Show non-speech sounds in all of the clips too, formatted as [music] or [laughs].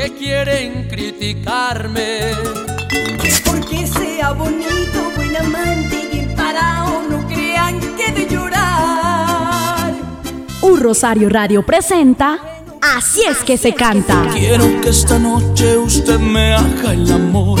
que quieren criticarme. Porque sea bonito, buen amante y parado, no crean que de llorar. Un Rosario Radio presenta Así es que se canta. Quiero que esta noche usted me haga el amor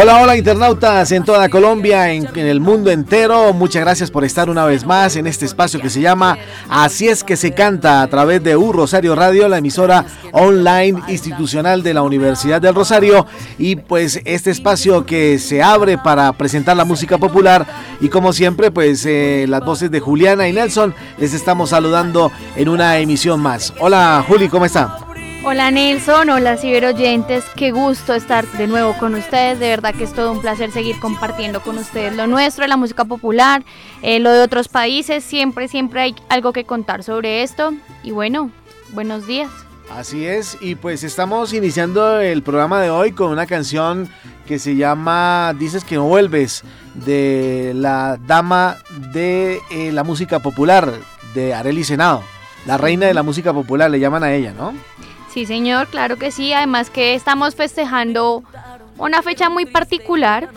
Hola, hola internautas en toda Colombia, en, el mundo entero. Muchas gracias por estar una vez más en este espacio que se llama Así es que se canta a través de U Rosario Radio, la emisora online institucional de la Universidad del Rosario. Y pues este espacio que se abre para presentar la música popular. Y como siempre, pues eh, las voces de Juliana y Nelson les estamos saludando en una emisión más. Hola Juli, ¿cómo está? Hola Nelson, hola ciberoyentes, qué gusto estar de nuevo con ustedes, de verdad que es todo un placer seguir compartiendo con ustedes lo nuestro, la música popular, eh, lo de otros países, siempre, siempre hay algo que contar sobre esto. Y bueno, buenos días. Así es, y pues estamos iniciando el programa de hoy con una canción que se llama Dices que no vuelves, de la dama de eh, la música popular, de Arely Senado, la reina de la música popular, le llaman a ella, ¿no? Sí señor, claro que sí, además que estamos festejando una fecha muy particular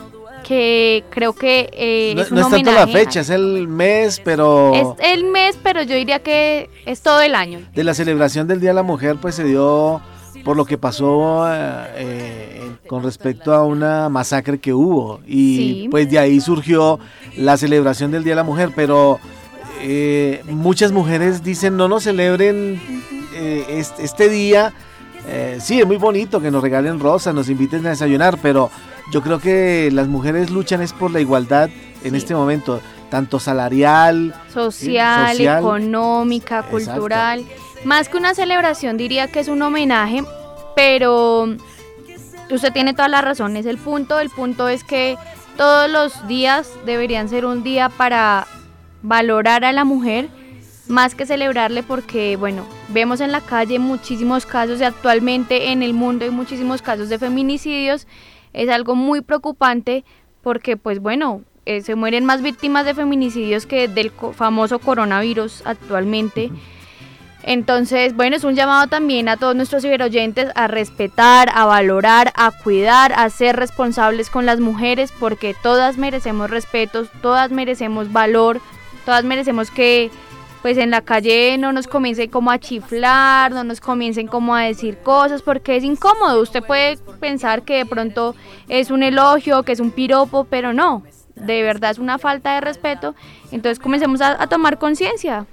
que creo que eh, No, es un no es tanto la fecha, es el mes, pero Es el mes, pero yo diría que es todo el año. de la celebración del Día de la Mujer, pues se dio por lo que pasó eh, eh, con respecto a una masacre que hubo. Y Sí. pues de ahí surgió la celebración del Día de la Mujer, pero eh, muchas mujeres dicen no nos celebren eh, este, día. Eh, sí, es muy bonito que nos regalen rosas, nos inviten a desayunar, pero yo creo que las mujeres luchan es por la igualdad en Sí. este momento, tanto salarial, social, social. económica, Exacto. cultural. Más que una celebración, diría que es un homenaje, pero usted tiene toda la razón, es el punto. El punto es que todos los días deberían ser un día para valorar a la mujer, más que celebrarle, porque, bueno, vemos en la calle muchísimos casos y actualmente en el mundo hay muchísimos casos de feminicidios. Es algo muy preocupante porque, pues bueno, eh, se mueren más víctimas de feminicidios que del co- famoso coronavirus actualmente. Entonces, bueno, es un llamado también a todos nuestros ciberoyentes a respetar, a valorar, a cuidar, a ser responsables con las mujeres, porque todas merecemos respeto, todas merecemos valor, todas merecemos que pues en la calle no nos comiencen como a chiflar, no nos comiencen como a decir cosas, porque es incómodo. Usted puede pensar que de pronto es un elogio, que es un piropo, pero no, de verdad es una falta de respeto. Entonces comencemos a, a tomar conciencia.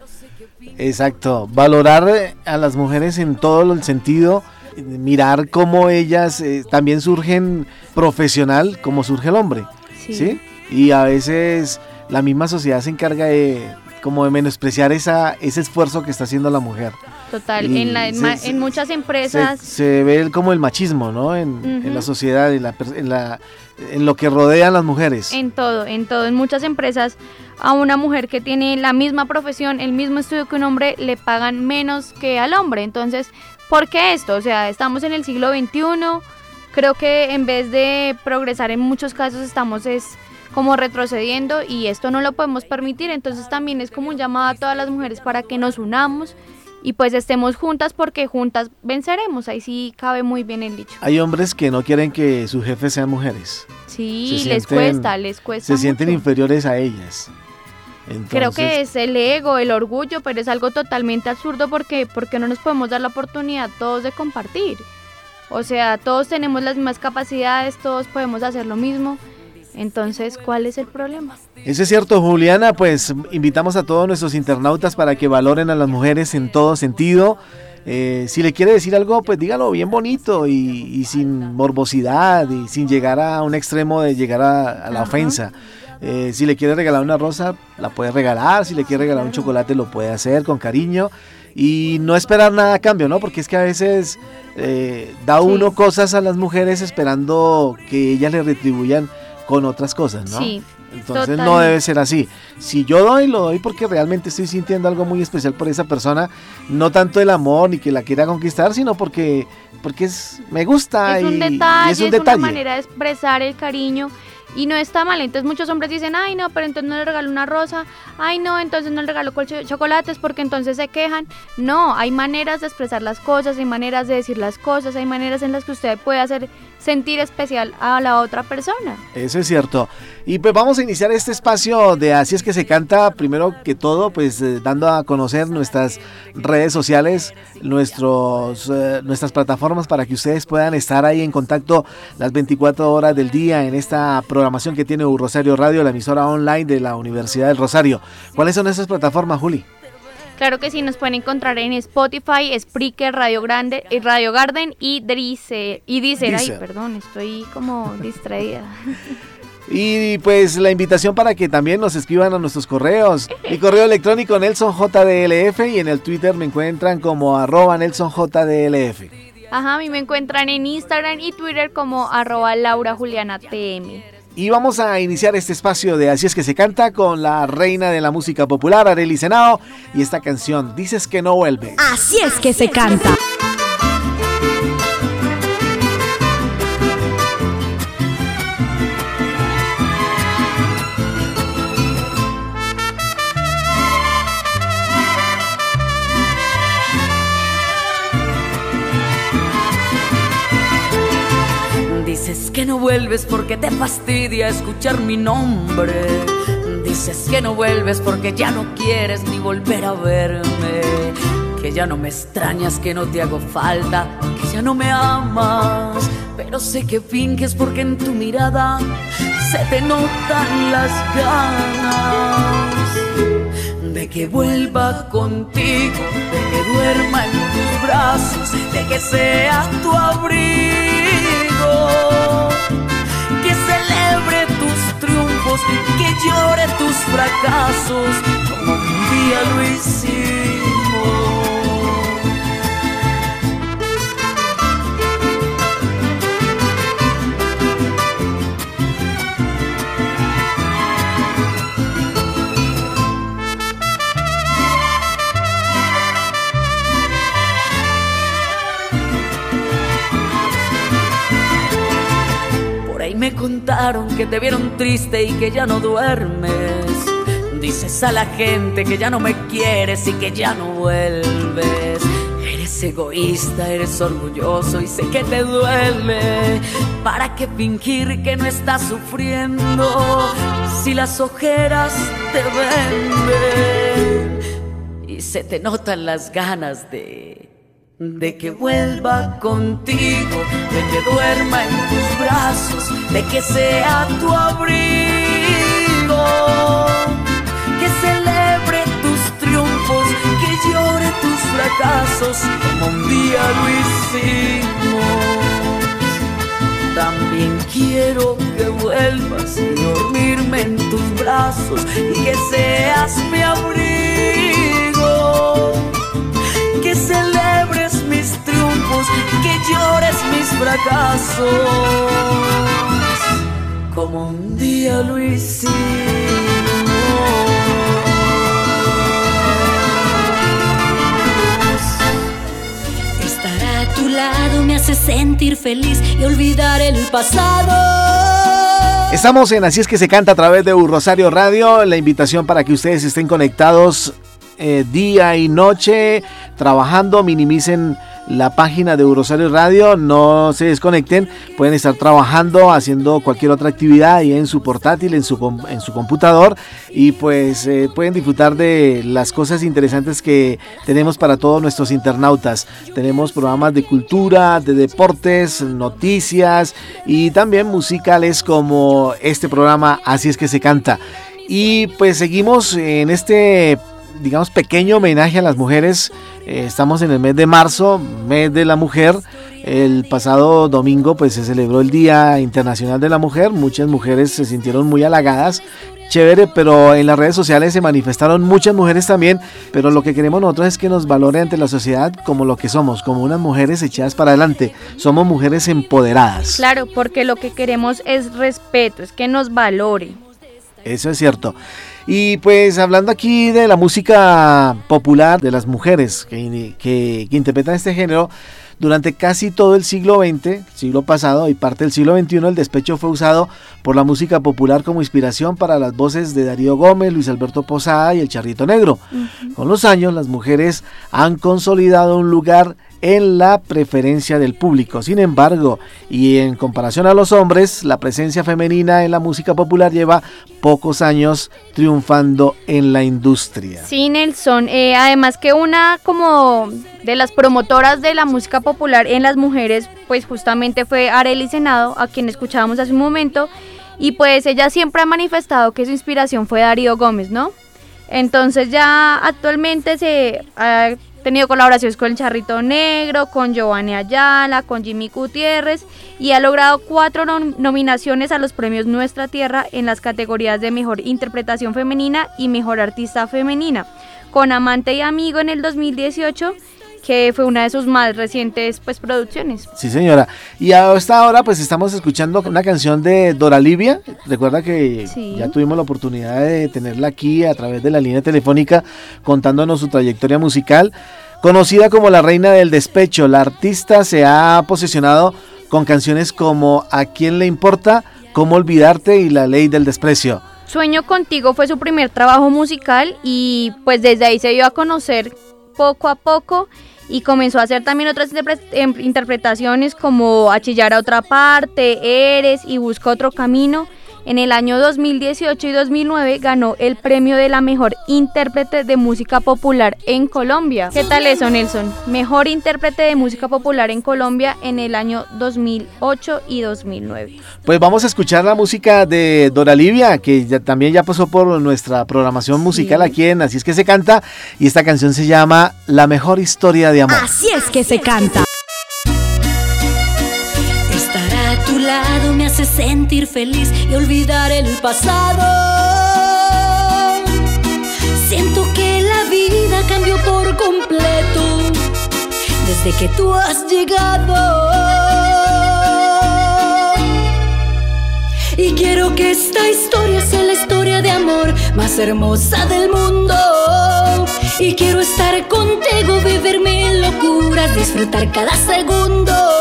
Exacto, valorar eh, a las mujeres en todo el sentido, mirar cómo ellas eh, también surgen profesional como surge el hombre, Sí. ¿sí? Y a veces la misma sociedad se encarga de como de menospreciar esa, ese esfuerzo que está haciendo la mujer. Total, Y en, la- en se- muchas empresas, se ve como el machismo, ¿no? En, en la sociedad, en, la, en, la- en lo que rodean las mujeres. en todo, en todo, en muchas empresas, a una mujer que tiene la misma profesión, el mismo estudio que un hombre, le pagan menos que al hombre. Entonces, ¿por qué esto? O sea, estamos en el siglo XXI, creo que en vez de progresar en muchos casos estamos es como retrocediendo y esto no lo podemos permitir. Entonces también es como un llamado a todas las mujeres para que nos unamos y pues estemos juntas porque juntas venceremos. Ahí sí cabe muy bien el dicho. Hay hombres que no quieren que sus jefes sean mujeres. Sí, Se les sienten- cuesta, les cuesta. Se sienten mucho. inferiores a ellas. Creo que Entonces, es el ego, el orgullo, pero es algo totalmente absurdo porque, porque no nos podemos dar la oportunidad todos de compartir. O sea, todos tenemos las mismas capacidades, todos podemos hacer lo mismo. Entonces, ¿cuál es el problema? Eso es cierto, Juliana. Pues invitamos a todos nuestros internautas para que valoren a las mujeres en todo sentido. Eh, si le quiere decir algo, pues dígalo bien bonito y, y sin morbosidad y sin llegar a un extremo de llegar a, a la Ajá. ofensa. Eh, si le quiere regalar una rosa, la puede regalar. Si le quiere regalar un chocolate, lo puede hacer con cariño. Y no esperar nada a cambio, ¿no? Porque es que a veces eh, da Sí. uno cosas a las mujeres esperando que ellas le retribuyan con otras cosas, ¿no? Sí, Entonces no debe ser así. Si yo doy, lo doy porque realmente estoy sintiendo algo muy especial por esa persona. No tanto el amor ni que la quiera conquistar, sino porque, porque es, me gusta es un y, y detalle, es un es detalle. una manera de expresar el cariño y no está mal. Entonces muchos hombres dicen, ay no, pero entonces no le regalo una rosa, ay no, entonces no le regalo col- chocolates porque entonces se quejan. No, hay maneras de expresar las cosas, hay maneras de decir las cosas, hay maneras en las que usted puede hacer sentir especial a la otra persona. Eso es cierto. Y pues vamos a iniciar este espacio de Así es que se canta, primero que todo, pues eh, dando a conocer nuestras redes sociales, nuestros, eh, nuestras plataformas para que ustedes puedan estar ahí en contacto las 24 horas del día en esta programación que tiene Rosario Radio, la emisora online de la Universidad del Rosario. ¿Cuáles son esas plataformas, Juli? Claro que sí, nos pueden encontrar en Spotify, Spreaker, Radio Grande, eh, Radio Garden y Deezer. Y Deezer, ay, perdón, estoy como [laughs] distraída. Y pues la invitación para que también nos escriban a nuestros correos. Mi correo electrónico NelsonJDLF y en el Twitter me encuentran como arroba NelsonJDLF. Ajá, a mí me encuentran en Instagram y Twitter como arroba Laura Juliana TM. Y vamos a iniciar este espacio de Así es que se canta con la reina de la música popular, Arely Senao, y esta canción, Dices que no vuelve. Así es que se canta. No vuelves porque te fastidia escuchar mi nombre. Dices que no vuelves porque ya no quieres ni volver a verme. Que ya no me extrañas, que no te hago falta, que ya no me amas. Pero sé que finges porque en tu mirada se te notan las ganas de que vuelva contigo, de que duerma en tus brazos, de que sea tu abrigo, celebre tus triunfos, que llore tus fracasos, como un día lo hicimos. Me contaron que te vieron triste y que ya no duermes. Dices a la gente que ya no me quieres y que ya no vuelves. Eres egoísta, eres orgulloso y sé que te duele. ¿Para qué fingir que no estás sufriendo si las ojeras te venden? Y se te notan las ganas de de que vuelva contigo, de que duerma en tus brazos, de que sea tu abrigo, que celebre tus triunfos, que llore tus fracasos, como un día lo. También quiero que vuelvas y dormirme en tus brazos y que seas mi abrigo que celebres mis triunfos, que llores mis fracasos, como un día lo hicimos. Estar a tu lado me hace sentir feliz y olvidar el pasado. Estamos en Así es que se canta a través de Rosario Radio. La invitación para que ustedes estén conectados eh, día y noche trabajando, minimicen la página de Eurosario Radio, no se desconecten, pueden estar trabajando, haciendo cualquier otra actividad ahí en su portátil, en su, en su computador y pues eh, pueden disfrutar de las cosas interesantes que tenemos para todos nuestros internautas. Tenemos programas de cultura, de deportes, noticias y también musicales como este programa Así es que se canta. Y pues seguimos en este digamos, pequeño homenaje a las mujeres. Eh, estamos en el mes de marzo, mes de la mujer. El pasado domingo pues se celebró el Día Internacional de la Mujer. Muchas mujeres se sintieron muy halagadas. Chévere, pero en las redes sociales se manifestaron muchas mujeres también, pero lo que queremos nosotros es que nos valore ante la sociedad como lo que somos, como unas mujeres echadas para adelante. Somos mujeres empoderadas. Claro, porque lo que queremos es respeto, es que nos valore. Eso es cierto. Y pues hablando aquí de la música popular de las mujeres que, que, interpretan este género, durante casi todo el siglo XX, siglo pasado y parte del siglo XXI, el despecho fue usado por la música popular como inspiración para las voces de Darío Gómez, Luis Alberto Posada y el Charrito Negro. Con los años, las mujeres han consolidado un lugar en la preferencia del público. Sin embargo, y en comparación a los hombres, la presencia femenina en la música popular lleva pocos años triunfando en la industria. Sí, Nelson. Eh, además que una como de las promotoras de la música popular en las mujeres, pues justamente fue Arely Senado, a quien escuchábamos hace un momento, y pues ella siempre ha manifestado que su inspiración fue Darío Gómez, ¿no? Entonces ya actualmente se tenido colaboraciones con el Charrito Negro, con Giovanni Ayala, con Jimmy Gutiérrez y ha logrado cuatro nominaciones a los premios Nuestra Tierra en las categorías de Mejor Interpretación Femenina y Mejor Artista Femenina, con Amante y Amigo en el 2018 que fue una de sus más recientes pues producciones. Sí, señora. Y hasta ahora pues estamos escuchando una canción de Dora Livia. Recuerda que ya tuvimos la oportunidad de tenerla aquí a través de la línea telefónica contándonos su trayectoria musical. Conocida como la reina del despecho, la artista se ha posicionado con canciones como ¿A quién le importa? ¿Cómo olvidarte? y La ley del desprecio. Sueño contigo fue su primer trabajo musical y pues desde ahí se dio a conocer poco a poco y comenzó a hacer también otras em, interpretaciones como A chillar a otra parte, Eres y Busca otro camino. En el año 2018 y 2009 ganó el premio de la mejor intérprete de música popular en Colombia. ¿Qué tal eso, Nelson? Mejor intérprete de música popular en Colombia en el año 2008 y 2009. Pues vamos a escuchar la música de Dora Livia, que ya, también ya pasó por nuestra programación musical aquí en Así es que se canta. Y esta canción se llama La mejor historia de amor. Así es que se canta. Me hace sentir feliz y olvidar el pasado. Siento que la vida cambió por completo desde que tú has llegado. Y quiero que esta historia sea la historia de amor más hermosa del mundo. Y quiero estar contigo, mil locuras, disfrutar cada segundo.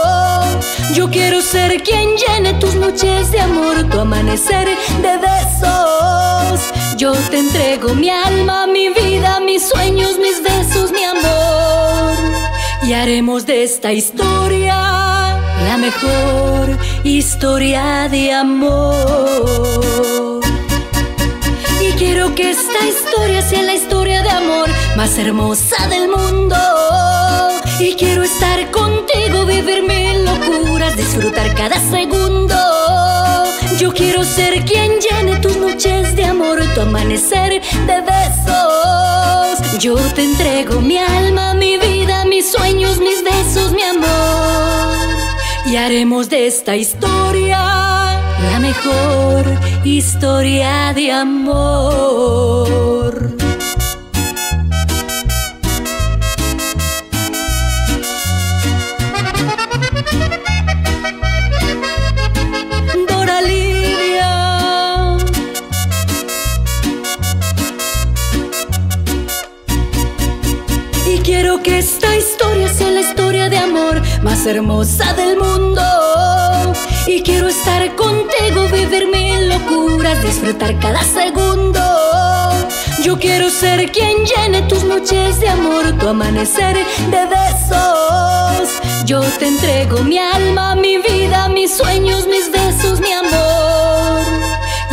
Yo quiero ser quien llene tus noches de amor, tu amanecer de besos. Yo te entrego mi alma, mi vida, mis sueños, mis besos, mi amor. Y haremos de esta historia la mejor historia de amor. Y quiero que esta historia sea la historia de amor más hermosa del mundo. Y quiero estar contigo, vivir disfrutar cada segundo. Yo quiero ser quien llene tus noches de amor, tu amanecer de besos. Yo te entrego mi alma, mi vida, mis sueños, mis besos, mi amor. Y haremos de esta historia la mejor historia de amor. Más hermosa del mundo. Y quiero estar contigo, vivir mil locuras, disfrutar cada segundo. Yo quiero ser quien llene tus noches de amor, tu amanecer de besos. Yo te entrego mi alma, mi vida, mis sueños, mis besos, mi amor.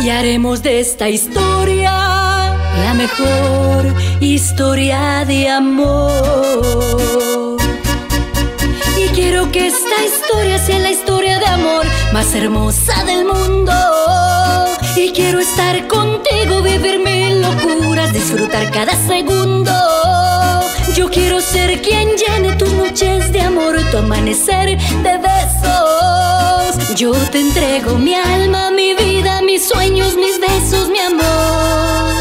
Y haremos de esta historia la mejor historia de amor. Que esta historia sea la historia de amor más hermosa del mundo. Y quiero estar contigo, vivir mil locuras, disfrutar cada segundo. Yo quiero ser quien llene tus noches de amor, tu amanecer de besos. Yo te entrego mi alma, mi vida, mis sueños, mis besos, mi amor.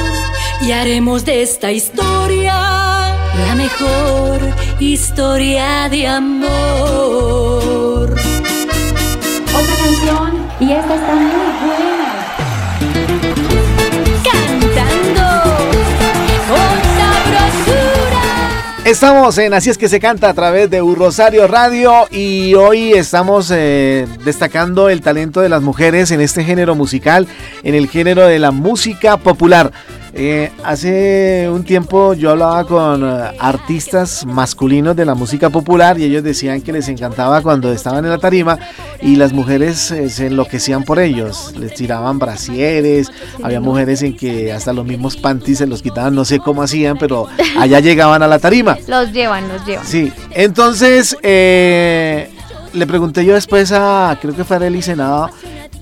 Y haremos de esta historia la mejor historia de amor. Otra canción y esta está muy buena. Cantando con sabrosura. Estamos en Así es que se canta a través de Un Rosario Radio y hoy estamos eh, destacando el talento de las mujeres en este género musical, en el género de la música popular. Eh, hace un tiempo yo hablaba con eh, artistas masculinos de la música popular y ellos decían que les encantaba cuando estaban en la tarima y las mujeres eh, se enloquecían por ellos, les tiraban brasieres, había mujeres en que hasta los mismos panties se los quitaban, no sé cómo hacían, pero allá llegaban a la tarima. Los llevan, los llevan. Sí, entonces eh, le pregunté yo después a, creo que fue a Arely Senado,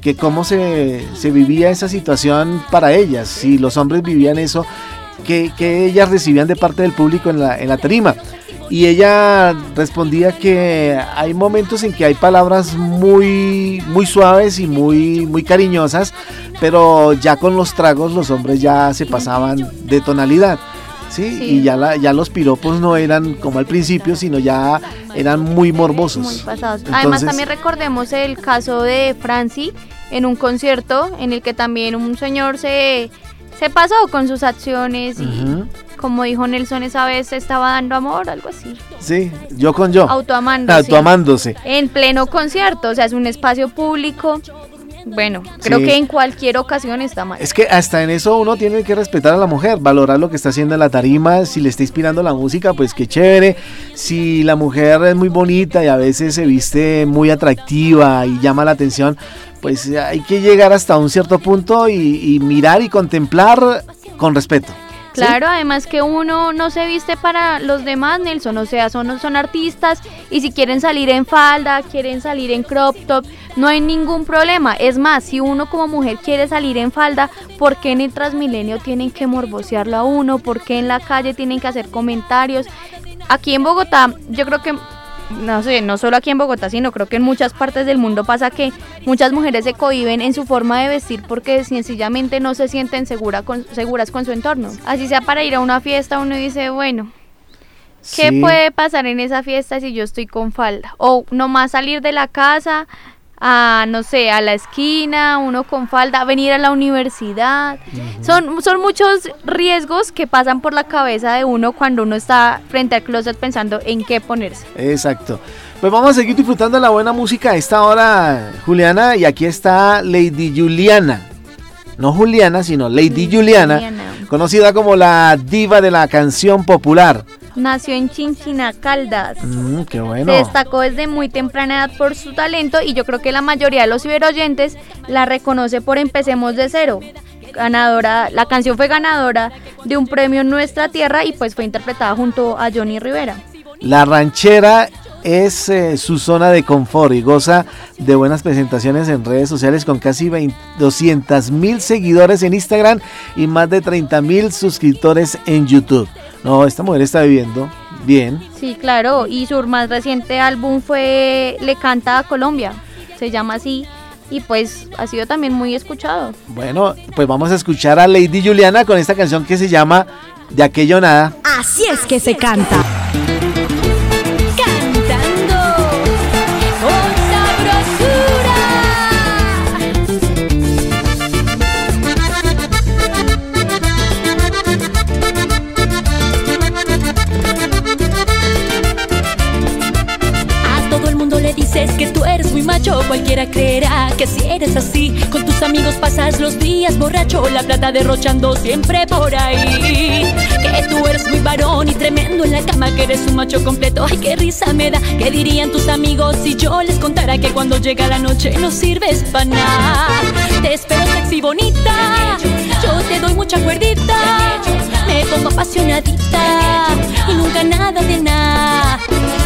que cómo se, se vivía esa situación para ellas, si los hombres vivían eso, que, que ellas recibían de parte del público en la, en la tarima. Y ella respondía que hay momentos en que hay palabras muy, muy suaves y muy, muy cariñosas, pero ya con los tragos los hombres ya se pasaban de tonalidad. ¿sí? Sí. Y ya, la, ya los piropos no eran como al principio, sino ya eran muy morbosos. Muy pasados. Además, Entonces- también recordemos el caso de Franci en un concierto en el que también un señor se, se pasó con sus acciones y, como dijo Nelson, esa vez estaba dando amor, algo así. Sí, yo con yo. Autoamándose. Autoamándose. En pleno concierto, o sea, es un espacio público. Bueno, creo Sí. que en cualquier ocasión está mal. Es que hasta en eso uno tiene que respetar a la mujer, valorar lo que está haciendo en la tarima, si le está inspirando la música, pues qué chévere. Si la mujer es muy bonita y a veces se viste muy atractiva y llama la atención, pues hay que llegar hasta un cierto punto y, y mirar y contemplar con respeto. Claro, además que uno no se viste para los demás, Nelson, o sea, son, son artistas y si quieren salir en falda, quieren salir en crop top, no hay ningún problema. Es más, si uno como mujer quiere salir en falda, ¿por qué en el Transmilenio tienen que morbosearlo a uno? ¿Por qué en la calle tienen que hacer comentarios? Aquí en Bogotá, yo creo que no sé, no solo aquí en Bogotá, sino creo que en muchas partes del mundo pasa que muchas mujeres se cohiben en su forma de vestir porque sencillamente no se sienten segura con- seguras con su entorno. Así sea para ir a una fiesta, uno dice, bueno, ¿qué Sí. puede pasar en esa fiesta si yo estoy con falda? O nomás salir de la casa a, no sé, a la esquina, uno con falda, venir a la universidad. son, son muchos riesgos que pasan por la cabeza de uno cuando uno está frente al closet pensando en qué ponerse. Exacto. Pues vamos a seguir disfrutando de la buena música a esta hora, Juliana, y aquí está Lady Juliana. No Juliana, sino Lady Juliana, Juliana. conocida como la diva de la canción popular. Nació en Chinchina, Caldas. Mm, qué bueno. Se destacó desde muy temprana edad por su talento y yo creo que la mayoría de los ciberoyentes la reconoce por Empecemos de Cero. Ganadora, la canción fue ganadora de un premio en Nuestra Tierra y pues fue interpretada junto a Johnny Rivera. La ranchera es eh, su zona de confort y goza de buenas presentaciones en redes sociales con casi 200 mil seguidores en Instagram y más de 30 mil suscriptores en YouTube. No, esta mujer está viviendo bien. Sí, claro, y su más reciente álbum fue Le Canta a Colombia, se llama así, y pues ha sido también muy escuchado. Bueno, pues vamos a escuchar a Lady Juliana con esta canción que se llama De aquello nada. Así es que se canta. Macho cualquiera creerá que si eres así, con tus amigos pasas los días borracho, la plata derrochando siempre por ahí. Que tú eres muy varón y tremendo en la cama, que eres un macho completo. Ay, qué risa me da. ¿Qué dirían tus amigos si yo les contara que cuando llega la noche no sirves para nada? Te espero sexy bonita, yo te doy mucha cuerdita, me pongo apasionadita y nunca nada de nada.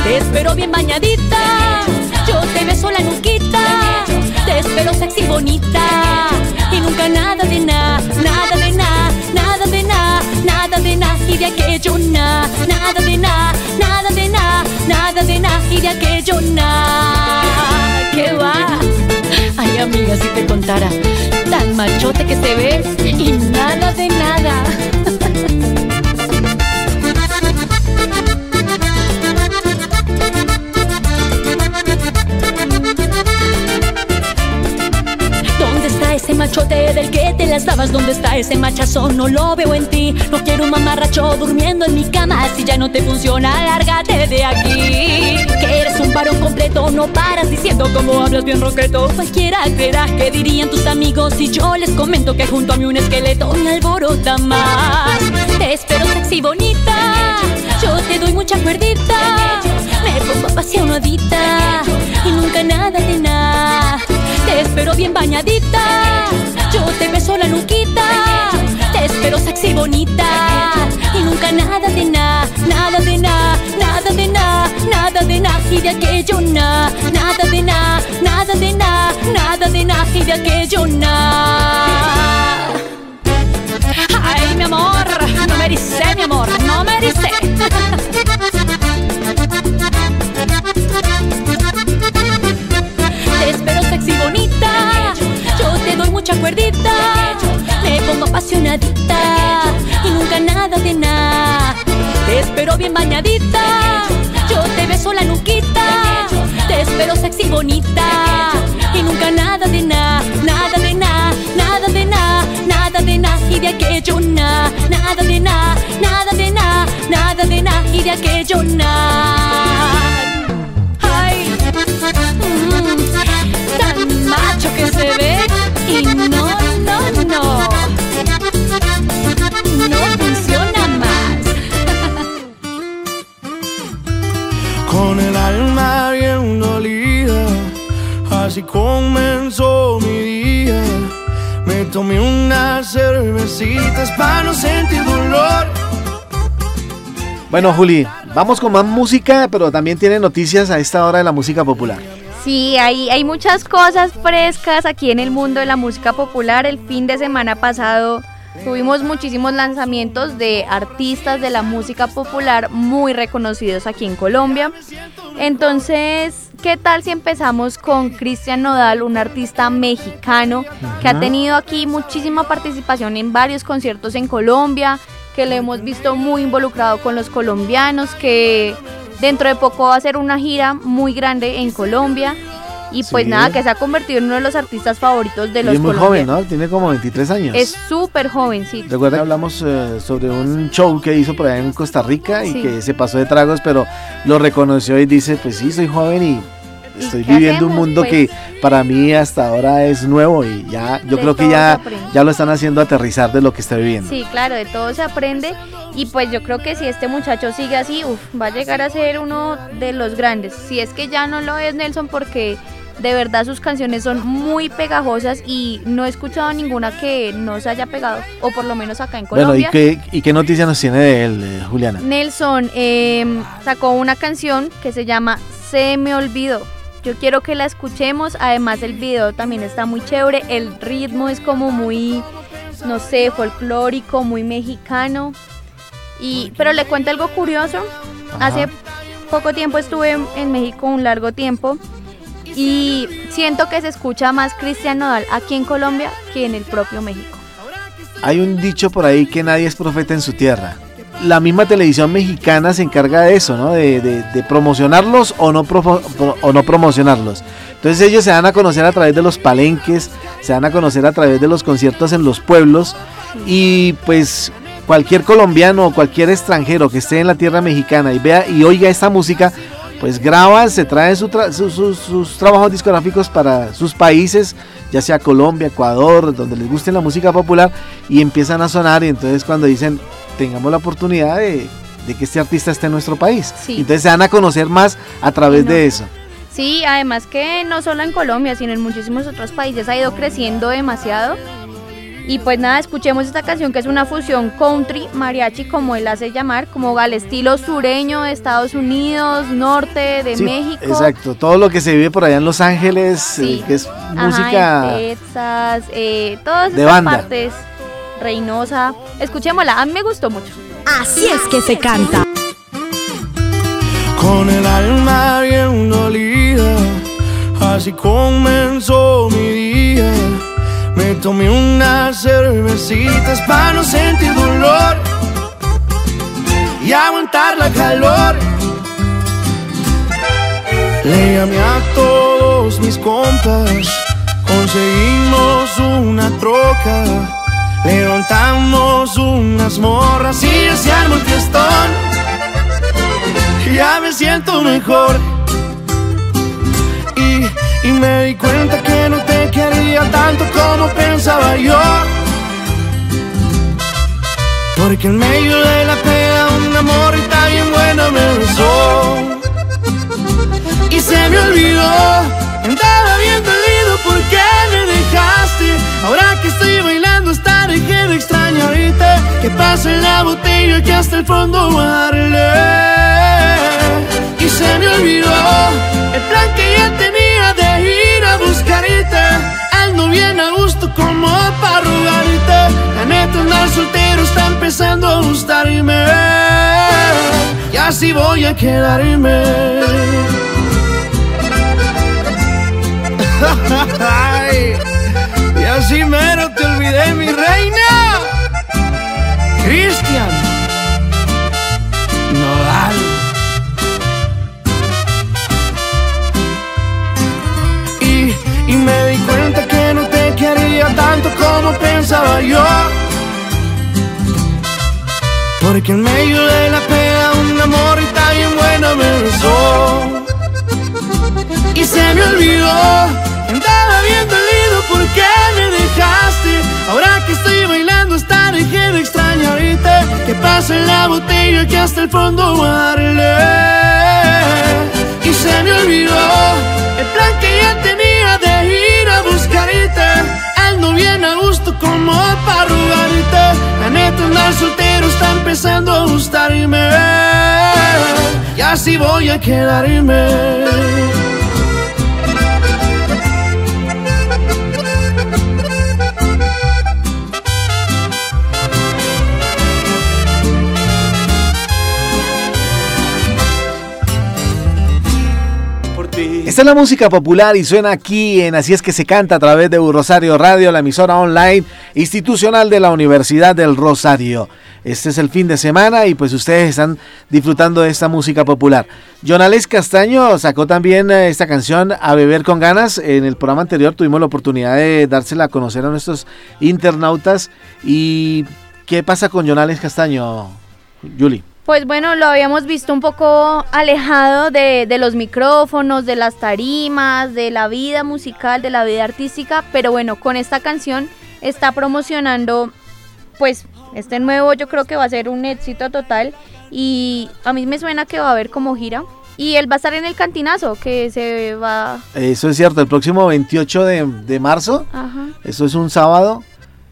Te espero bien bañadita, yo te beso la nuquita, te espero sexy bonita y nunca nada de nada, nada de nada, nada de nada, nada de nada y de aquello nada, nada de nada, nada de nada, nada de nada y de aquello nada. ¿Qué va? Ay amiga, si te contara, tan machote que se ve y nada de nada. Machote del que te las dabas? ¿Dónde está ese machazo? No lo veo en ti. No quiero un mamarracho durmiendo en mi cama. Si ya no te funciona, lárgate de aquí. Que eres un varón completo, no paras diciendo cómo hablas bien roqueto. Cualquiera creerá que dirían tus amigos si yo les comento que junto a mí un esqueleto me alborota más. Te espero sexy bonita, yo te doy mucha cuerdita. Me pongo apasionadita y nunca nada de nada. Te espero bien bañadita, yo te beso la nuquita. Te espero sexy bonita y nunca nada de nada, nada de nada, nada de nada, nada de nada y de aquello nada, nada de nada, nada de nada, nada de nada y de aquello nada. Ay, mi amor, no me ericé, mi amor, no me ericé. Cuerdita, me pongo apasionadita y nunca nada de nada. Te espero bien bañadita, yo te beso la nuquita, te espero sexy bonita. Y nunca nada de nada, nada de nada, nada de nada, nada de nada y de aquello nada, nada de nada, nada de nada, nada de nada y de aquello nada. Y no, no, no, no funciona más. Con el alma bien dolida, así comenzó mi día. Me tomé unas cervecitas para no sentir dolor. Bueno, Juli, vamos con más música, pero también tiene noticias a esta hora de la música popular. Sí, hay, hay muchas cosas frescas aquí en el mundo de la música popular. El fin de semana pasado tuvimos muchísimos lanzamientos de artistas de la música popular muy reconocidos aquí en Colombia. Entonces, ¿qué tal si empezamos con Cristian Nodal, un artista mexicano que ha tenido aquí muchísima participación en varios conciertos en Colombia, que lo hemos visto muy involucrado con los colombianos, que dentro de poco va a hacer una gira muy grande en Colombia. Y pues Sí. nada, que se ha convertido en uno de los artistas favoritos de Y los es muy joven. ¿no? Tiene como 23 años. Es súper joven, sí. Recuerda que hablamos eh, sobre un show que hizo por allá en Costa Rica y Sí. que se pasó de tragos, pero lo reconoció y dice, pues sí, soy joven y estoy viviendo un hacemos, mundo pues? que para mí hasta ahora es nuevo y ya, yo De creo que ya, ya lo están haciendo aterrizar de lo que está viviendo. Sí, claro, de todo se aprende y pues yo creo que si este muchacho sigue así, uf, va a llegar a ser uno de los grandes. Si es que ya no lo es Nelson porque de verdad sus canciones son muy pegajosas y no he escuchado ninguna que no se haya pegado, o por lo menos acá en Bueno, ¿y Colombia. qué, ¿y qué noticia nos tiene de él, eh, Juliana? Nelson eh, sacó una canción que se llama Se me olvidó. Yo quiero que la escuchemos. Además, el video también está muy chévere. El ritmo es como muy, no sé, folclórico, muy mexicano. Y, pero le cuento algo curioso. Hace poco tiempo estuve en, en México, un largo tiempo. Y siento que se escucha más Cristian Nodal aquí en Colombia que en el propio México. Hay un dicho por ahí que nadie es profeta en su tierra. La misma televisión mexicana se encarga de eso, ¿no? De, de- de promocionarlos o no, pro- o no promocionarlos. Entonces ellos se dan a conocer a través de los palenques, se dan a conocer a través de los conciertos en los pueblos y pues cualquier colombiano o cualquier extranjero que esté en la tierra mexicana y vea y oiga esta música, pues graban, se traen sus trabajos discográficos para sus países, ya sea Colombia, Ecuador, donde les guste la música popular, y empiezan a sonar, y entonces cuando dicen, tengamos la oportunidad de, que este artista esté en nuestro país. Entonces se van a conocer más a través de eso. Sí, además que no solo en Colombia, sino en muchísimos otros países ha ido creciendo demasiado. Y pues nada, escuchemos esta canción que es una fusión country, mariachi, como él hace llamar, como al estilo sureño de Estados Unidos, norte de México. Exacto, todo lo que se vive por allá en Los Ángeles, eh, que es música. Texas, eh, todas esas partes. Reynosa. Escuchémosla, a mí me gustó mucho. Así es que se canta. Con el alma bien dolida, así comenzó mi día. Me tomé unas cervecitas para no sentir dolor y aguantar la calor. Le llamé a todos mis compas, conseguimos una troca, levantamos unas morras y armó el fiestón ya me siento mejor. Y, y me di cuenta que no te quería tanto como pensaba yo. Porque en medio de la pena un amor está bien bueno me besó. Y se me olvidó, andaba bien dolido porque me dejaste. Ahora que estoy bailando hasta dejé de extrañarte. Que pasa en la botella que hasta el fondo darle y se me olvidó el plan que ya tenía buscarte. Ando bien a gusto como para rogarte. La neta andar soltero está empezando a gustarme. Y así voy a quedarme. y así mero te olvidé, mi reina. Cristian. Me di cuenta que no te quería tanto como pensaba yo. Porque en medio de la pena un amor y tan bien bueno me besó. Y se me olvidó, andaba bien dolido porque me dejaste. Ahora que estoy bailando hasta dejé de extrañarte. Que pasa en la botella que hasta el fondo darle. Y se me olvidó el plan bien a gusto como para rogarte. La neta andar soltero está empezando a gustarme. Y así voy a quedarme. Esta es la música popular y suena aquí en Así es que se canta a través de Rosario Radio, la emisora online institucional de la Universidad del Rosario. Este es el fin de semana y pues ustedes están disfrutando de esta música popular. Jonales Castaño sacó también eh, esta canción A Beber con Ganas. En el programa anterior tuvimos la oportunidad de dársela a conocer a nuestros internautas. ¿Y qué pasa con Jonales Castaño, Julie? Pues bueno, lo habíamos visto un poco alejado de, los micrófonos, de las tarimas, de la vida musical, de la vida artística, pero bueno, con esta canción está promocionando pues este nuevo yo creo que va a ser un éxito total y a mí me suena que va a haber como gira y él va a estar en el cantinazo que se va... Eso es cierto, el próximo 28 de, marzo, eso es un sábado,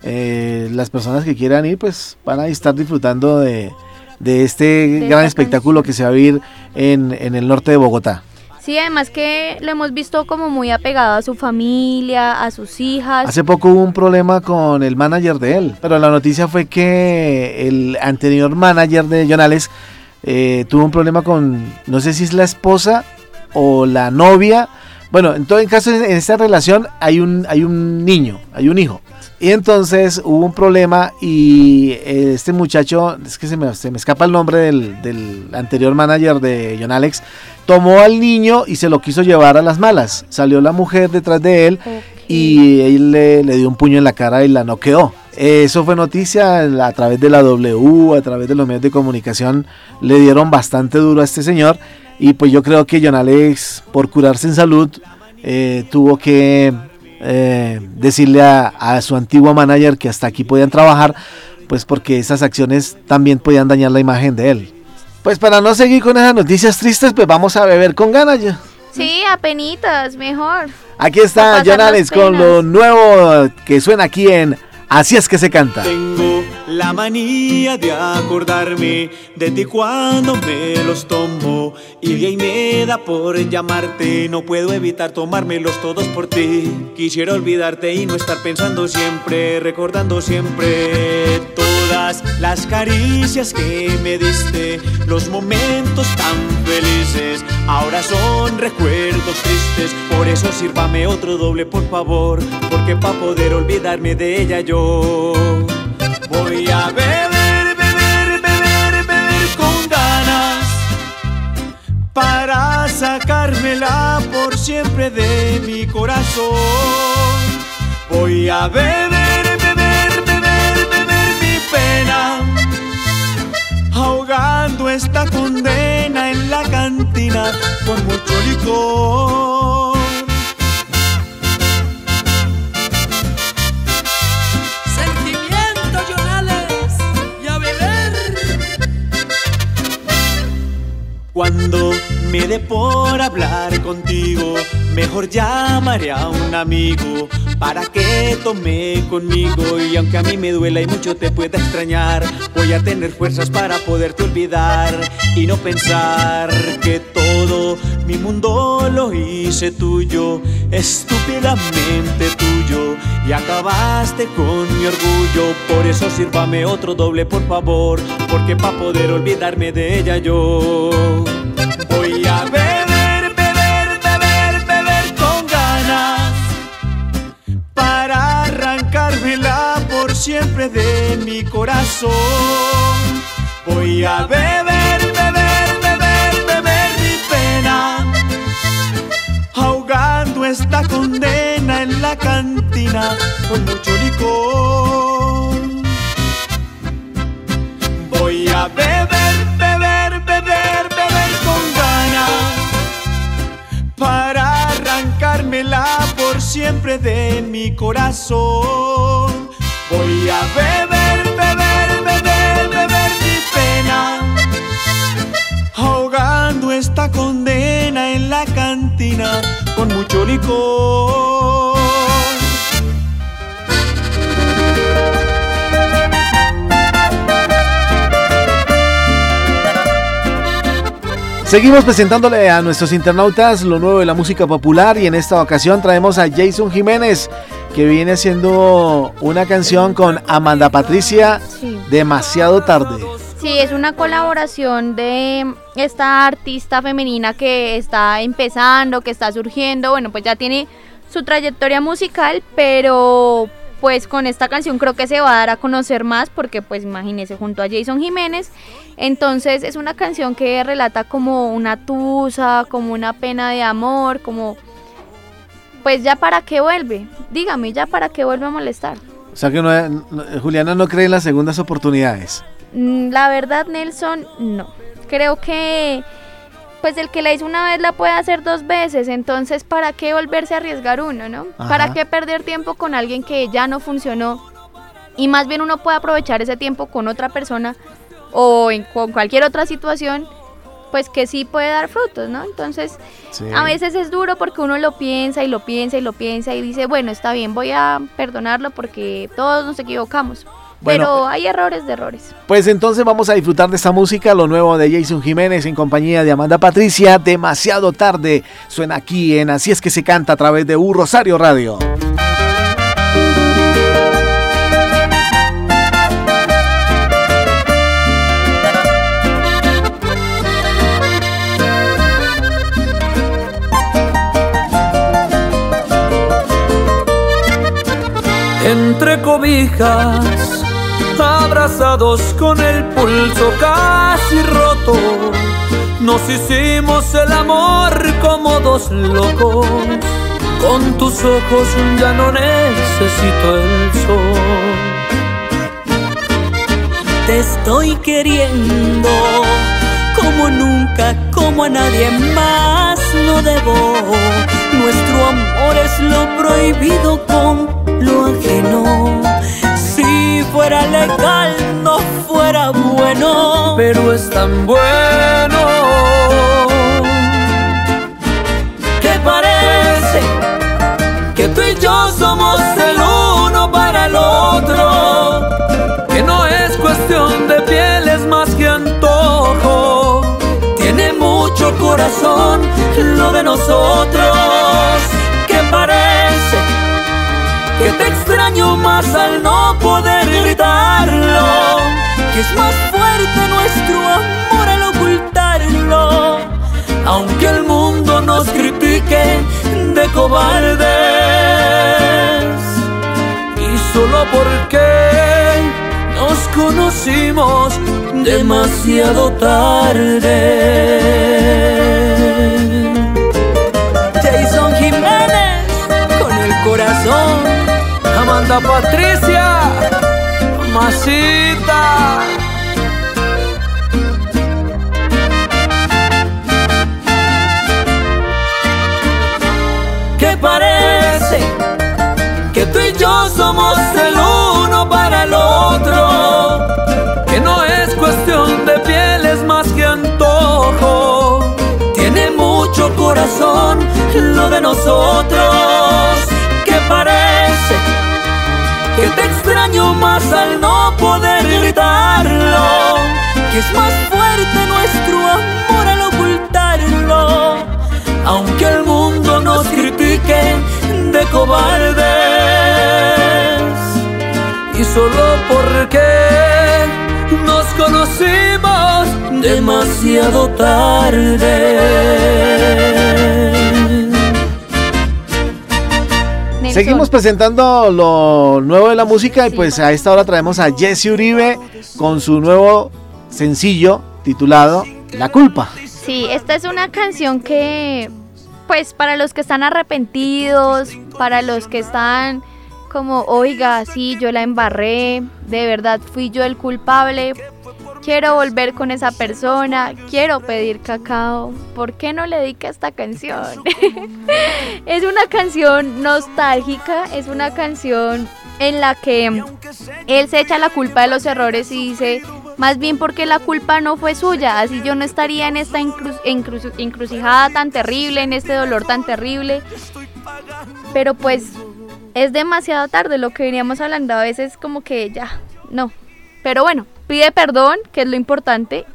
eh, las personas que quieran ir pues van a estar disfrutando de de este gran espectáculo que se va a vivir en, el norte de Bogotá. Sí, además que lo hemos visto como muy apegado a su familia, a sus hijas. Hace poco hubo un problema con el manager de él, pero la noticia fue que el anterior manager de Jonales eh, tuvo un problema con, no sé si es la esposa o la novia. Bueno, en todo caso, en esta relación hay un, hay un niño, hay un hijo. Y entonces hubo un problema y eh, este muchacho, es que se me, se me escapa el nombre del, anterior manager de John Alex, tomó al niño y se lo quiso llevar a las malas. Salió la mujer detrás de él y él le, dio un puño en la cara y la noqueó. Eso fue noticia a través de la W, a través de los medios de comunicación, le dieron bastante duro a este señor. Y pues yo creo que John Alex, por curarse en salud, eh, tuvo que eh, decirle a, a su antiguo manager que hasta aquí podían trabajar, pues porque esas acciones también podían dañar la imagen de él. Pues para no seguir con esas noticias tristes, pues vamos a beber con ganas ya. Sí, apenitas, mejor. Aquí está Alex con lo nuevo que suena aquí en Así es que se canta. Tengo la manía de acordarme de ti cuando me los tomo y ahí me da por llamarte. No puedo evitar tomármelos todos por ti. Quisiera olvidarte y no estar pensando siempre, recordando siempre todas las caricias que me diste, los momentos tan felices. Ahora son recuerdos tristes, por eso sírvame otro doble, por favor, porque para poder olvidarme de ella yo voy a beber, beber, beber, beber con ganas para sacármela por siempre de mi corazón. Voy a beber, beber, beber, beber mi pena, ahogando esta condena en la cantina con mucho licor. Cuando me dé por hablar contigo, mejor llamaré a un amigo para que tome conmigo. Y aunque a mí me duela y mucho te pueda extrañar, voy a tener fuerzas para poderte olvidar y no pensar que todo mi mundo lo hice tuyo, estúpidamente tuyo. Y acabaste con mi orgullo, por eso sírvame otro doble, por favor, porque para poder olvidarme de ella yo voy a beber, siempre de mi corazón. Voy a beber, beber, beber, beber mi pena, ahogando esta condena en la cantina con mucho licor. Voy a beber, beber, beber, beber con ganas para arrancármela por siempre de mi corazón. Voy a beber, beber, beber, beber mi pena, ahogando esta condena en la cantina con mucho licor. Seguimos presentándole a nuestros internautas lo nuevo de la música popular y en esta ocasión traemos a Jason Jiménez que viene haciendo una canción con Amanda Patricia Sí. demasiado tarde. Sí, es una colaboración de esta artista femenina que está empezando, que está surgiendo. Bueno, pues ya tiene su trayectoria musical, pero pues con esta canción creo que se va a dar a conocer más porque pues imagínese junto a Jason Jiménez. Entonces es una canción que relata como una tusa, como una pena de amor, como pues ya para qué vuelve. Dígame, ya para qué vuelve a molestar. O sea que no- no- Juliana no cree en las segundas oportunidades. Mm, La verdad, Nelson, no. Creo que pues el que la hizo una vez la puede hacer dos veces, entonces ¿para qué volverse a arriesgar uno, no? Ajá. ¿Para qué perder tiempo con alguien que ya no funcionó? Y más bien uno puede aprovechar ese tiempo con otra persona o en, con cualquier otra situación, pues que sí puede dar frutos, ¿no? Entonces, Sí. a veces es duro porque uno lo piensa y lo piensa y lo piensa y dice, bueno, está bien, voy a perdonarlo porque todos nos equivocamos. Bueno. Pero hay errores de errores. Pues entonces vamos a disfrutar de esta música, lo nuevo de Jason Jiménez en compañía de Amanda Patricia, demasiado tarde. Suena aquí en Así es que se canta a través de U Rosario Radio. entre cobijas, abrazados con el pulso casi roto. Nos hicimos el amor como dos locos. Con tus ojos ya no necesito el sol. Te estoy queriendo como nunca, como a nadie más lo debo. Nuestro amor es lo prohibido con lo ajeno. Fuera legal, no fuera bueno, pero es tan bueno. ¿Qué parece que tú y yo somos el uno para el otro. Que no es cuestión de pieles más que antojo. Tiene mucho corazón lo de nosotros. Que te extraño más al no poder gritarlo. Que es más fuerte nuestro amor al ocultarlo. Aunque el mundo nos critique de cobardes. Y solo porque nos conocimos demasiado tarde. Jason Jiménez con el corazón. Amanda Patricia, masita. ¿Qué parece que tú y yo somos el uno para el otro. Que no es cuestión de pieles más que antojo. Tiene mucho corazón lo de nosotros. Más al no poder gritarlo. Que es más fuerte nuestro amor al ocultarlo. Aunque el mundo nos critique de cobardes. Y solo porque nos conocimos demasiado tarde. Seguimos presentando lo nuevo de la música y pues a esta hora traemos a Jesse Uribe con su nuevo sencillo titulado La culpa. Sí, esta es una canción que, pues para los que están arrepentidos, para los que están como, oiga, sí, yo la embarré, de verdad fui yo el culpable, quiero volver con esa persona, quiero pedir cacao, ¿por qué no le dedica esta canción? [laughs] es una canción nostálgica, es una canción en la que él se echa la culpa de los errores y dice, más bien porque la culpa no fue suya, así yo no estaría en esta encrucijada tan terrible, en este dolor tan terrible. Pero pues es demasiado tarde, lo que veníamos hablando a veces como que ya, no. Pero bueno, pide perdón, que es lo importante,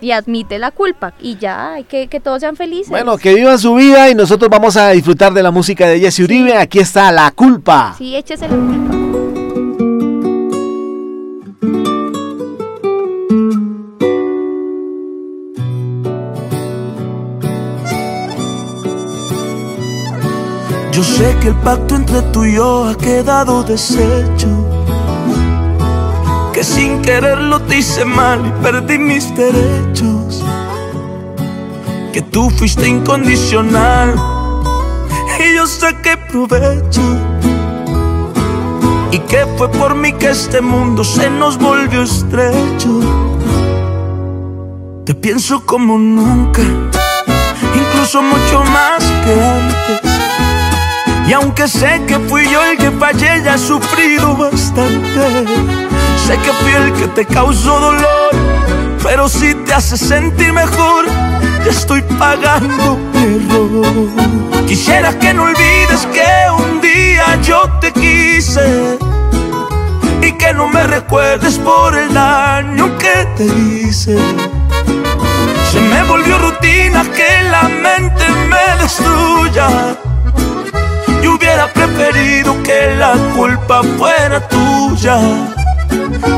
y admite la culpa. Y ya, hay que, que todos sean felices. Bueno, que vivan su vida y nosotros vamos a disfrutar de la música de Jesse Uribe. Aquí está La Culpa. Sí, échese la culpa. Yo sé que el pacto entre tú y yo ha quedado deshecho. Que sin quererlo te hice mal y perdí mis derechos. Que tú fuiste incondicional y yo saqué provecho. Y que fue por mí que este mundo se nos volvió estrecho. Te pienso como nunca, incluso mucho más que antes. Y aunque sé que fui yo el que fallé, ya he sufrido bastante. Sé que fui el que te causó dolor, pero si te hace sentir mejor, ya estoy pagando mi error. Quisiera que no olvides que un día yo te quise y que no me recuerdes por el daño que te hice. Se me volvió rutina que la mente me destruya. Yo hubiera preferido que la culpa fuera tuya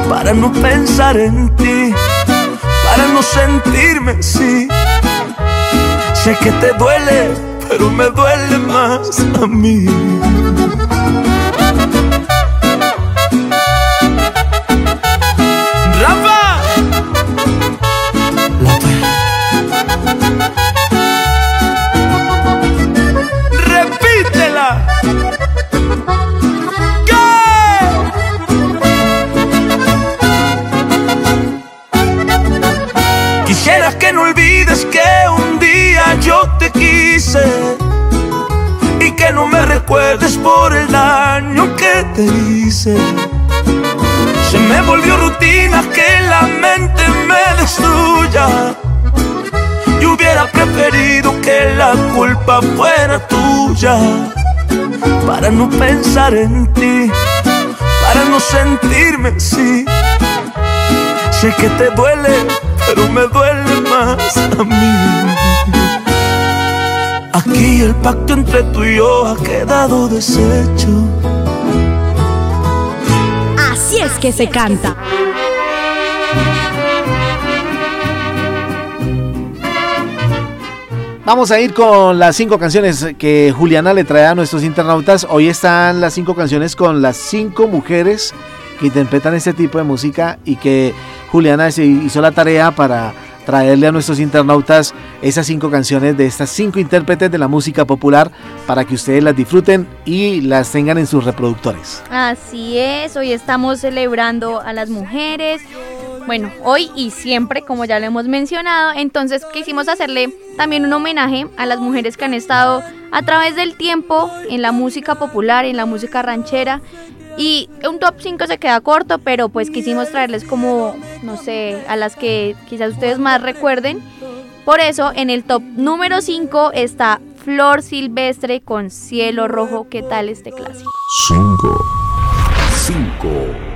para no pensar en ti, para no sentirme así. Sé que te duele, pero me duele más a mí. Para no pensar en ti, para no sentirme así. Sé que te duele, pero me duele más a mí. Aquí el pacto entre tú y yo ha quedado deshecho. Así es que se canta. Vamos a ir con las cinco canciones que Juliana le trae a nuestros internautas. Hoy están las cinco canciones con las cinco mujeres que interpretan este tipo de música y que Juliana hizo la tarea para traerle a nuestros internautas esas cinco canciones de estas cinco intérpretes de la música popular para que ustedes las disfruten y las tengan en sus reproductores. Así es, hoy estamos celebrando a las mujeres. Bueno, hoy y siempre, como ya lo hemos mencionado, entonces quisimos hacerle también un homenaje a las mujeres que han estado a través del tiempo en la música popular, en la música ranchera y un top 5 se queda corto, pero pues quisimos traerles como, no sé, a las que quizás ustedes más recuerden. Por eso en el top número 5 está Flor Silvestre con Cielo Rojo. ¿Qué tal este clásico? 5. 5.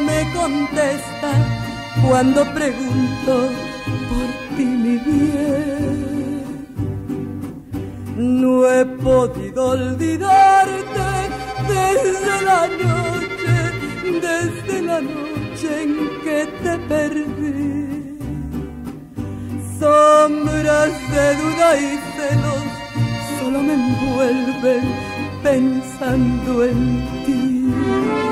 Me contesta cuando pregunto por ti mi bien. No he podido olvidarte desde la noche, desde la noche en que te perdí sombras de duda y celos solo me envuelven pensando en ti.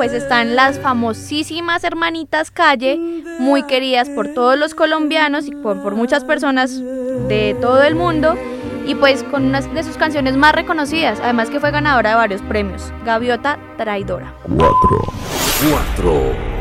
pues están las famosísimas hermanitas Calle, muy queridas por todos los colombianos y por, por muchas personas de todo el mundo y pues con una de sus canciones más reconocidas, además que fue ganadora de varios premios, Gaviota Traidora. 4. 4.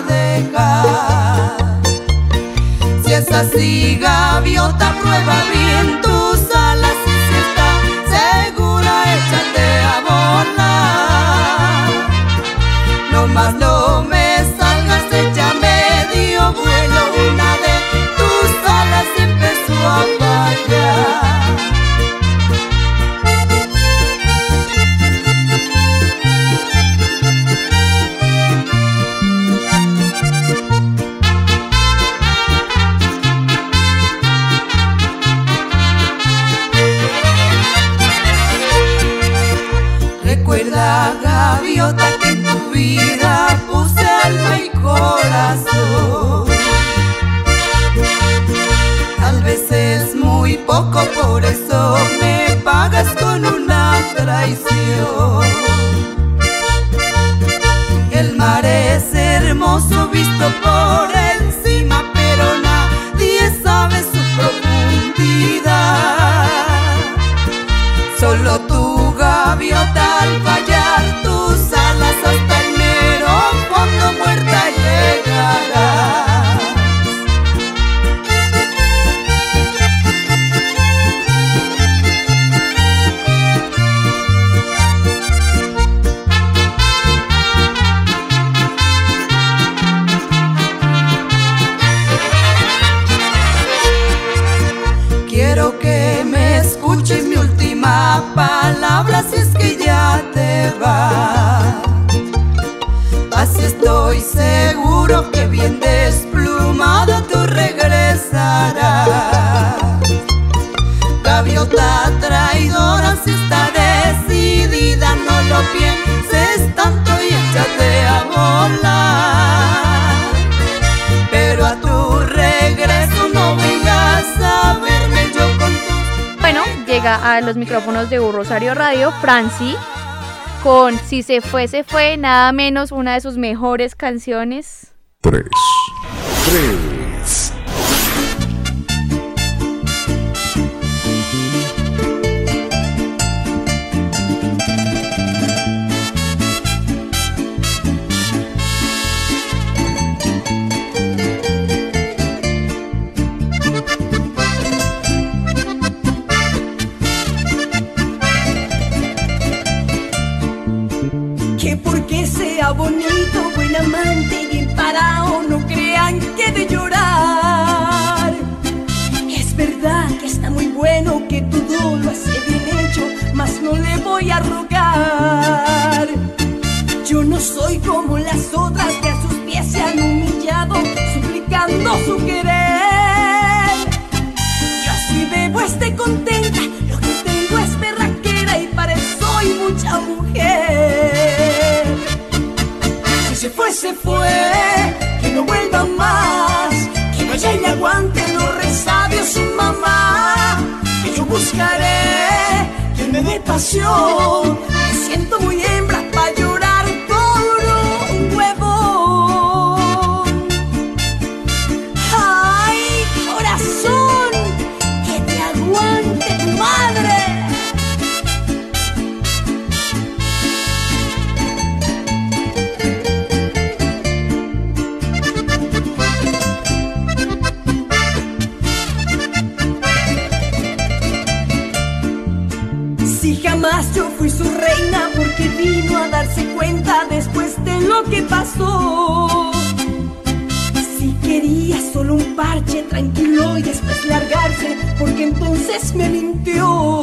Dejar. Si es así, gaviota, prueba bien que en tu vida puse alma y corazón. Tal vez es muy poco, por eso me pagas con una traición. Franci, con Si se fue, se fue, nada menos una de sus mejores canciones. 3. 3. No le voy a rogar. Yo no soy como las otras que a sus pies se han humillado, suplicando su querer. Yo si bebo esté contenta, lo que tengo es berraquera y para eso soy mucha mujer. Si se fue, se fue, que no vuelva más, que vaya y le aguante los resabios su mamá. Que yo buscaré pasión, me siento muy hembra para lo que pasó. Si Quería solo un parche tranquilo y después largarse, porque entonces me mintió.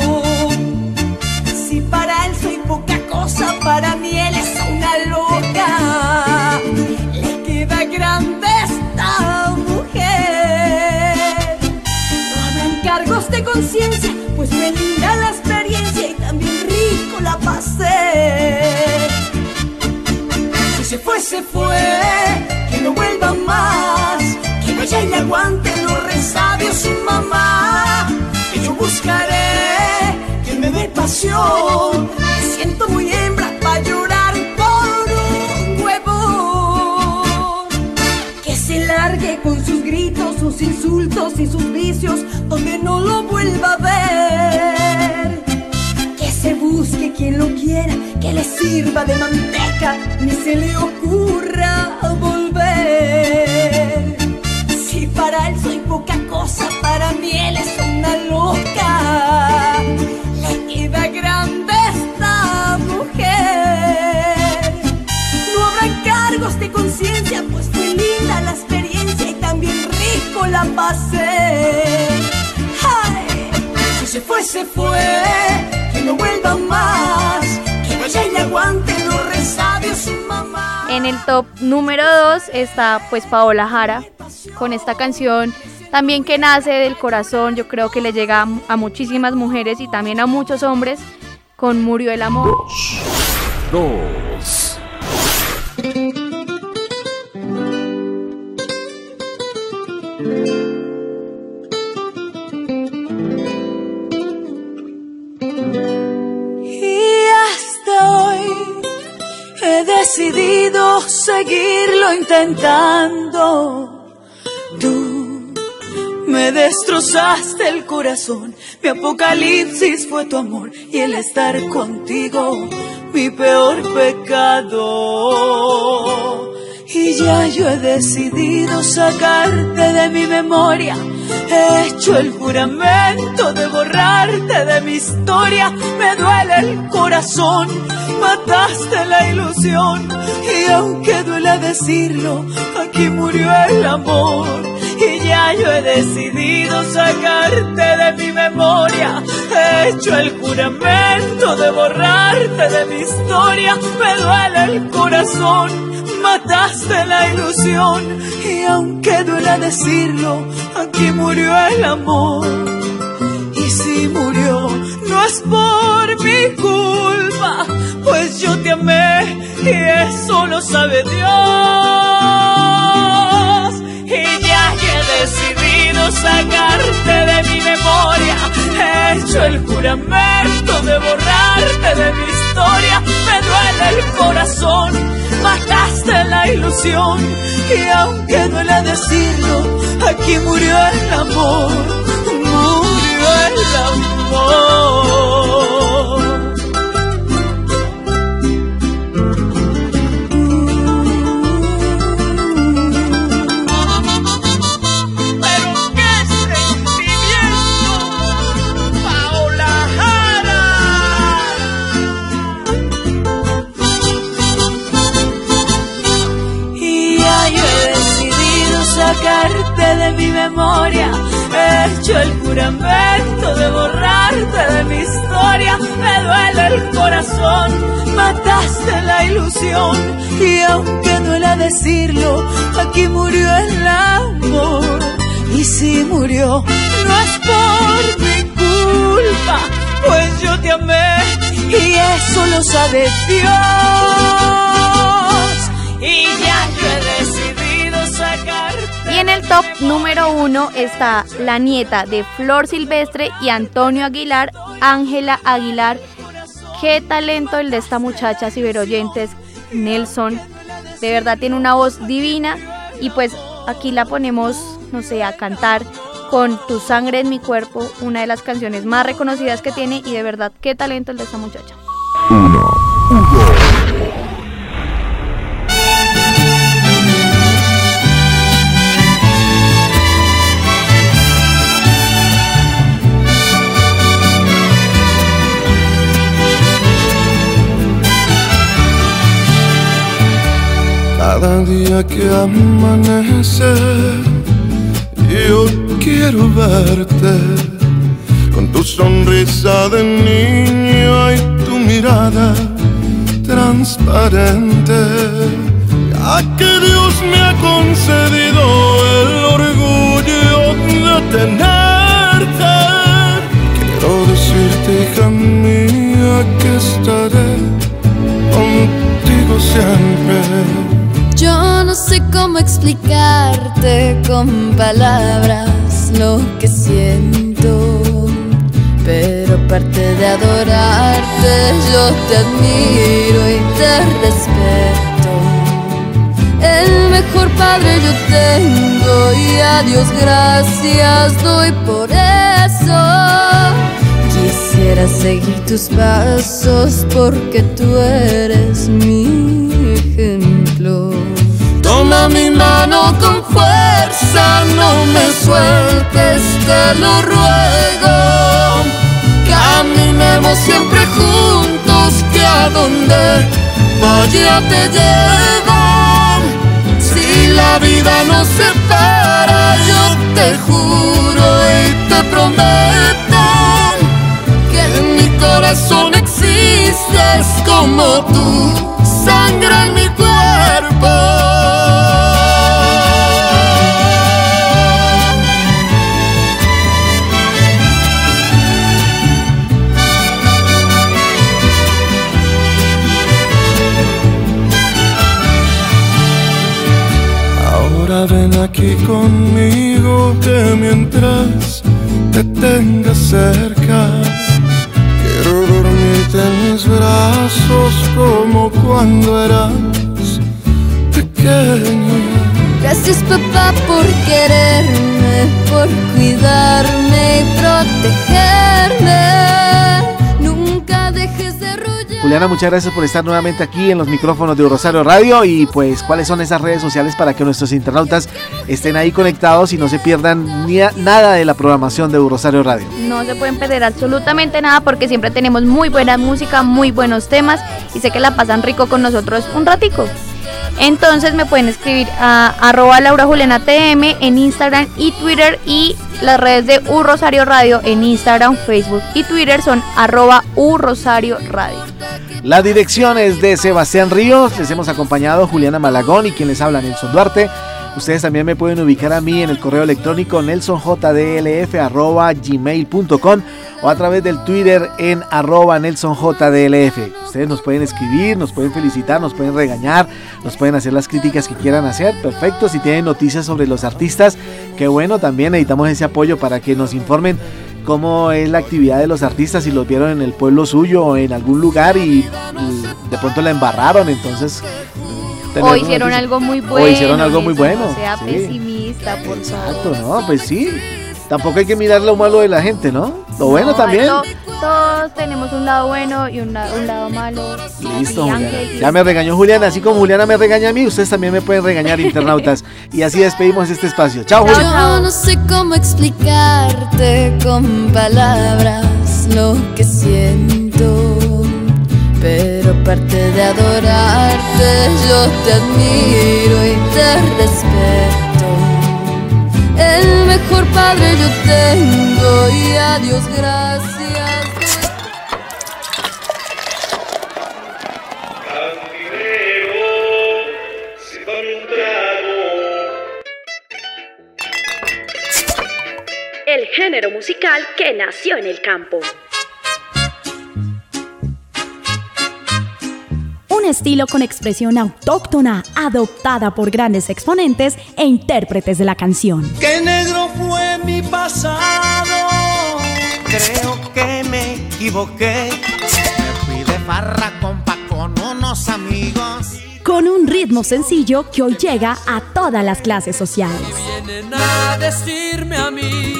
Si para él soy poca cosa, para mí él es una loca. Le queda grande esta mujer. No habrán cargos de conciencia, pues me linda se fue, que no vuelva más, que vaya y aguante los resabios su mamá, que yo buscaré que me dé pasión. Me siento muy hembra para llorar por un huevo. Que se largue con sus gritos, sus insultos y sus vicios, donde no lo vuelva a ver. Quien lo quiera, que le sirva de manteca, ni se le ocurra volver. Si para él soy poca cosa, para mí él es una loca. Le queda grande esta mujer. No habrá cargos de conciencia, pues fue linda la experiencia y también rico la pasé. Ay, si se fue, se fue, no vuelva más, que vaya y le aguante los resabios su mamá. En el top número 2 está pues Paola Jara con esta canción también que nace del corazón, yo creo que le llega a, a muchísimas mujeres y también a muchos hombres con Murió el amor. Dos. Seguirlo intentando. Tú me destrozaste el corazón, mi apocalipsis fue tu amor y el estar contigo mi peor pecado. Y ya yo he decidido sacarte de mi memoria. He hecho el juramento de borrarte de mi historia. Me duele el corazón, mataste la ilusión. Y aunque duele decirlo, aquí murió el amor. Y ya yo he decidido sacarte de mi memoria. He hecho el juramento de borrarte de mi historia. Me duele el corazón, mataste la ilusión. Y aunque duela decirlo, aquí murió el amor. Y si murió, no es por mi culpa, pues yo te amé y eso lo sabe Dios. Y ya he decidido sacarte de mi memoria, he hecho el juramento de borrarte de mi historia. Me duele el corazón, mataste la ilusión. Y aunque duele decirlo, aquí murió el amor, murió el amor. Mi memoria. He hecho el juramento de borrarte de mi historia. Me duele el corazón, mataste la ilusión. Y aunque duela decirlo, aquí murió el amor. Y si murió, no es por mi culpa, pues yo te amé y eso lo sabe Dios. Y ya yo en el top número 1 está la nieta de Flor Silvestre y Antonio Aguilar, Ángela Aguilar. Qué talento el de esta muchacha, ciberoyentes, Nelson. De verdad tiene una voz divina y pues aquí la ponemos, no sé, a cantar con Tu sangre en mi cuerpo, una de las canciones más reconocidas que tiene y de verdad qué talento el de esta muchacha. Día que amanece. Yo quiero verte con tu sonrisa de niño y tu mirada transparente. Ya que Dios me ha concedido el orgullo de tenerte, quiero decirte, hija mía, que estaré contigo siempre. Yo no sé cómo explicarte con palabras lo que siento, pero aparte de adorarte, yo te admiro y te respeto. El mejor padre yo tengo y a Dios gracias doy por eso. Quisiera seguir tus pasos porque tú eres ejemplo. Toma mi mano con fuerza, no me sueltes, te lo ruego. Caminemos siempre juntos, que a donde vaya te llevo. Si la vida nos separa, yo te juro y te prometo que en mi corazón existes como tú, sangre en mi cuerpo. Ven aquí conmigo que mientras te tenga cerca quiero dormirte en mis brazos como cuando eras pequeño. Gracias papá por quererme, por cuidarme y protegerme. Juliana, muchas gracias por estar nuevamente aquí en los micrófonos de Rosario Radio y pues cuáles son esas redes sociales para que nuestros internautas estén ahí conectados y no se pierdan ni nada de la programación de Rosario Radio. No se pueden perder absolutamente nada porque siempre tenemos muy buena música, muy buenos temas y sé que la pasan rico con nosotros un ratico. Entonces me pueden escribir a arroba Laura Juliana TM en Instagram y Twitter y las redes de U Rosario Radio en Instagram, Facebook y Twitter son arroba U Rosario Radio. La dirección es de Sebastián Ríos, les hemos acompañado Juliana Malagón y quien les habla Nelson Duarte. Ustedes también me pueden ubicar a mí en el correo electrónico nelsonjdlf.gmail.com o a través del Twitter en arroba nelsonjdlf. Ustedes nos pueden escribir, nos pueden felicitar, nos pueden regañar, nos pueden hacer las críticas que quieran hacer. Perfecto, si tienen noticias sobre los artistas, qué bueno, también necesitamos ese apoyo para que nos informen cómo es la actividad de los artistas, si los vieron en el pueblo suyo o en algún lugar y, y de pronto la embarraron, entonces... tener O hicieron algo muy O bueno. hicieron algo muy bueno. No sea sí. pesimista, por Exacto, favor. ¿no? Pues sí. Tampoco hay que mirar lo malo de la gente, ¿no? Lo bueno No, también. to- todos tenemos un lado bueno y un, la- un lado malo. Listo, Y Juliana. Ya me regañó Juliana, así como Juliana me regaña a mí, ustedes también me pueden regañar, [laughs] internautas. Y así despedimos este espacio. Chao, Juliana. Yo no sé cómo explicarte con palabras lo que siento, pero aparte de adorarte, yo te admiro y te respeto. El mejor padre yo tengo y a Dios gracias. El género musical que nació en el campo. Estilo con expresión autóctona, adoptada por grandes exponentes e intérpretes de la canción. Qué negro fue mi pasado. Creo que me equivoqué. Me fui de farra compa con unos amigos. Con un ritmo sencillo que hoy llega a todas las clases sociales. Vienen a decirme a mí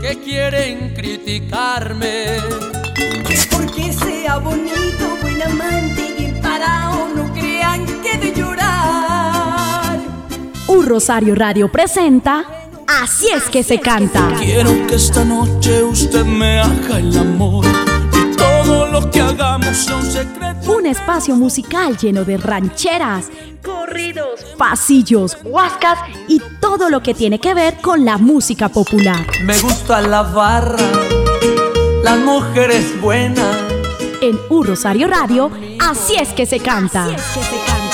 que quieren criticarme. Porque sea bonito, buen amante Rosario Radio presenta Así es que se canta. Quiero que esta noche usted me haga el amor y todo lo que hagamos sea un secreto. Un espacio musical lleno de rancheras, Corridos. pasillos, huascas y todo lo que tiene que ver con la música popular. Me gusta la barra, las mujeres buenas. En Un Rosario Radio, así es que se canta. Así es que se canta.